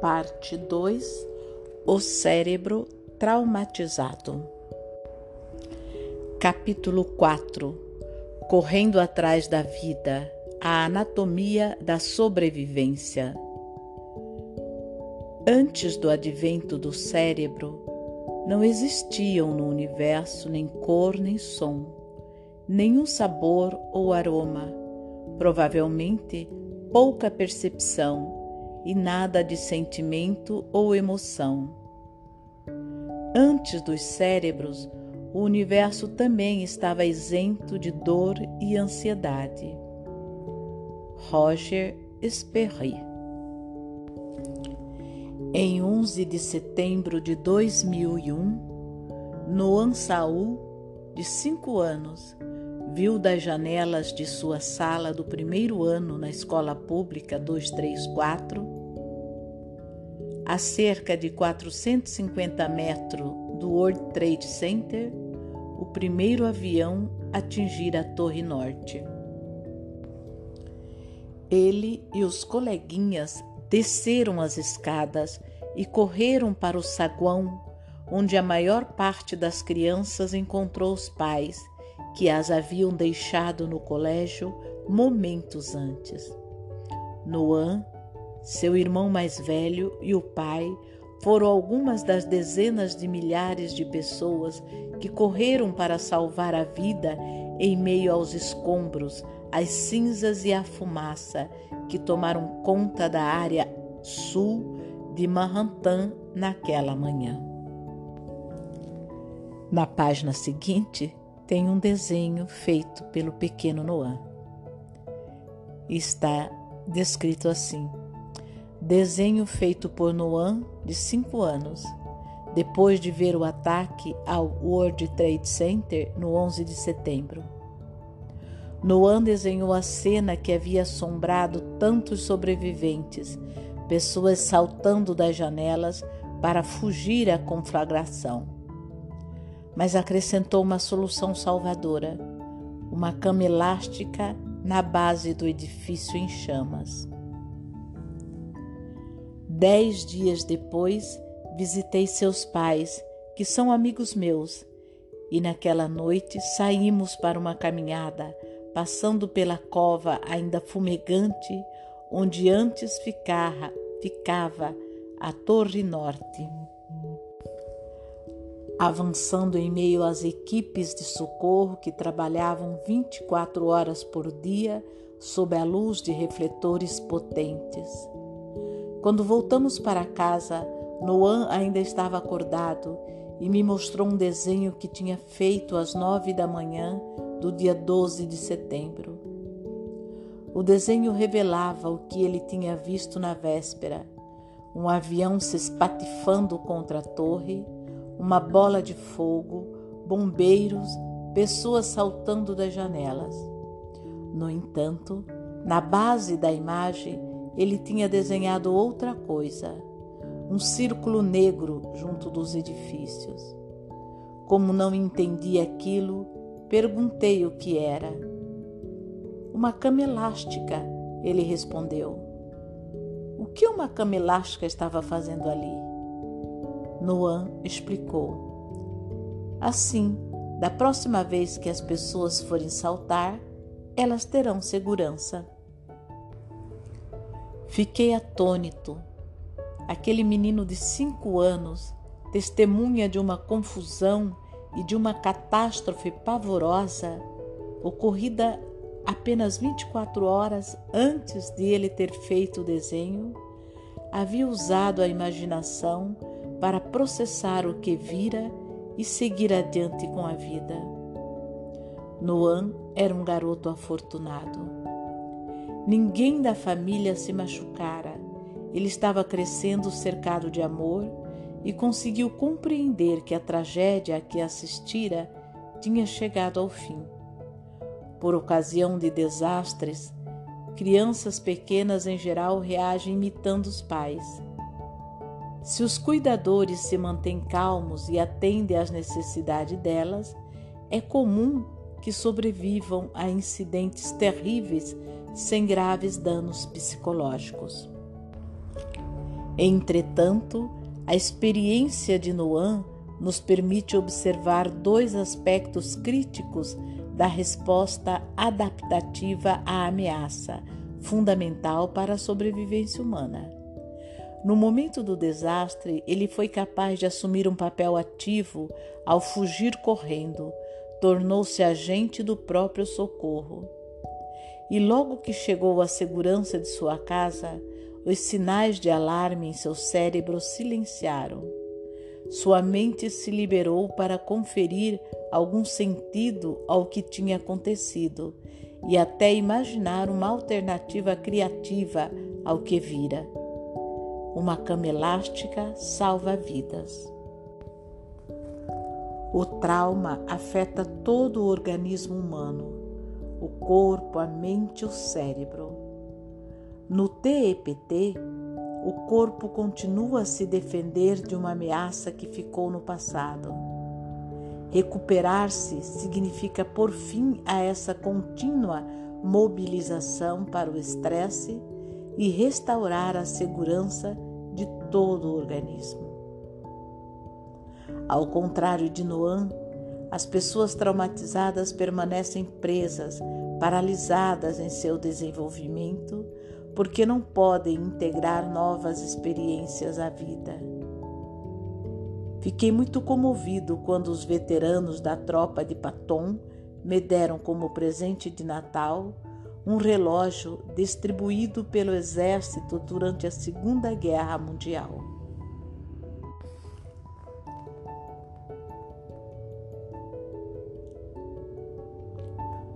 Parte 2 O cérebro traumatizado. Capítulo 4 Correndo atrás da vida A anatomia da sobrevivência. Antes do advento do cérebro, não existiam no universo nem cor nem som, nenhum sabor ou aroma, provavelmente pouca percepção e nada de sentimento ou emoção. Antes dos cérebros, o universo também estava isento de dor e ansiedade. Roger Sperry Em 11 de setembro de 2001, Noan Saul, de cinco anos, viu das janelas de sua sala do primeiro ano na escola pública 234, a cerca de 450 metros do World Trade Center, o primeiro avião atingir a Torre Norte. Ele e os coleguinhas desceram as escadas e correram para o saguão, onde a maior parte das crianças encontrou os pais que as haviam deixado no colégio momentos antes. Noan, seu irmão mais velho e o pai foram algumas das dezenas de milhares de pessoas que correram para salvar a vida em meio aos escombros, às cinzas e à fumaça que tomaram conta da área sul de Manhattan naquela manhã. Na página seguinte, tem um desenho feito pelo pequeno Noah. Está descrito assim: desenho feito por Noah, de 5 anos, depois de ver o ataque ao World Trade Center no 11 de setembro. Noah desenhou a cena que havia assombrado tantos sobreviventes, pessoas saltando das janelas para fugir à conflagração mas acrescentou uma solução salvadora: uma cama elástica na base do edifício em chamas. Dez dias depois, visitei seus pais, que são amigos meus, e naquela noite saímos para uma caminhada, passando pela cova ainda fumegante, onde antes ficava, ficava a Torre Norte avançando em meio às equipes de socorro que trabalhavam 24 horas por dia sob a luz de refletores potentes. Quando voltamos para casa, Noan ainda estava acordado e me mostrou um desenho que tinha feito às nove da manhã do dia 12 de setembro. O desenho revelava o que ele tinha visto na véspera: um avião se espatifando contra a torre uma bola de fogo, bombeiros, pessoas saltando das janelas. No entanto, na base da imagem, ele tinha desenhado outra coisa, um círculo negro junto dos edifícios. Como não entendi aquilo, perguntei o que era. Uma cama elástica, ele respondeu. O que uma cama elástica estava fazendo ali? Noan explicou. Assim, da próxima vez que as pessoas forem saltar, elas terão segurança. Fiquei atônito. Aquele menino de cinco anos, testemunha de uma confusão e de uma catástrofe pavorosa, ocorrida apenas 24 horas antes de ele ter feito o desenho, havia usado a imaginação para processar o que vira e seguir adiante com a vida. Noan era um garoto afortunado. Ninguém da família se machucara. Ele estava crescendo cercado de amor e conseguiu compreender que a tragédia a que assistira tinha chegado ao fim. Por ocasião de desastres, crianças pequenas em geral reagem imitando os pais. Se os cuidadores se mantêm calmos e atendem às necessidades delas, é comum que sobrevivam a incidentes terríveis sem graves danos psicológicos. Entretanto, a experiência de Noam nos permite observar dois aspectos críticos da resposta adaptativa à ameaça, fundamental para a sobrevivência humana. No momento do desastre, ele foi capaz de assumir um papel ativo ao fugir correndo, tornou-se agente do próprio socorro. E logo que chegou à segurança de sua casa, os sinais de alarme em seu cérebro silenciaram. Sua mente se liberou para conferir algum sentido ao que tinha acontecido e até imaginar uma alternativa criativa ao que vira. Uma cama elástica salva vidas. O trauma afeta todo o organismo humano, o corpo, a mente e o cérebro. No TEPT, o corpo continua a se defender de uma ameaça que ficou no passado. Recuperar-se significa pôr fim a essa contínua mobilização para o estresse e restaurar a segurança de todo o organismo. Ao contrário de Noam, as pessoas traumatizadas permanecem presas, paralisadas em seu desenvolvimento, porque não podem integrar novas experiências à vida. Fiquei muito comovido quando os veteranos da tropa de Patton me deram como presente de Natal um relógio distribuído pelo exército durante a Segunda Guerra Mundial.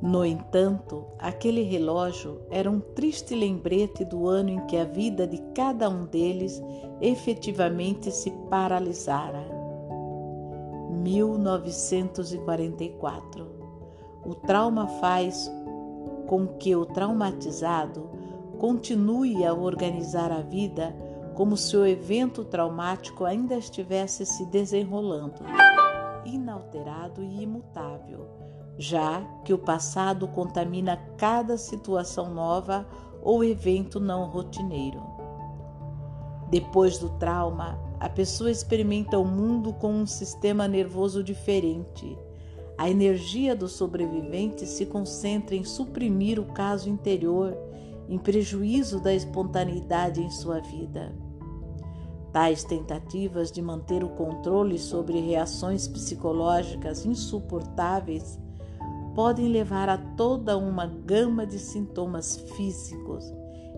No entanto, aquele relógio era um triste lembrete do ano em que a vida de cada um deles efetivamente se paralisara. 1944. O trauma faz com que o traumatizado continue a organizar a vida como se o evento traumático ainda estivesse se desenrolando, inalterado e imutável, já que o passado contamina cada situação nova ou evento não rotineiro. Depois do trauma, a pessoa experimenta o mundo com um sistema nervoso diferente a energia do sobrevivente se concentra em suprimir o caso interior, em prejuízo da espontaneidade em sua vida. Tais tentativas de manter o controle sobre reações psicológicas insuportáveis podem levar a toda uma gama de sintomas físicos,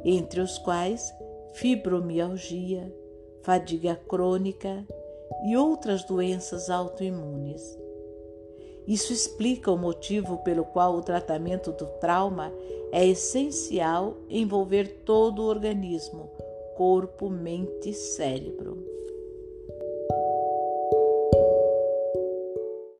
entre os quais fibromialgia, fadiga crônica e outras doenças autoimunes. Isso explica o motivo pelo qual o tratamento do trauma é essencial envolver todo o organismo, corpo, mente e cérebro.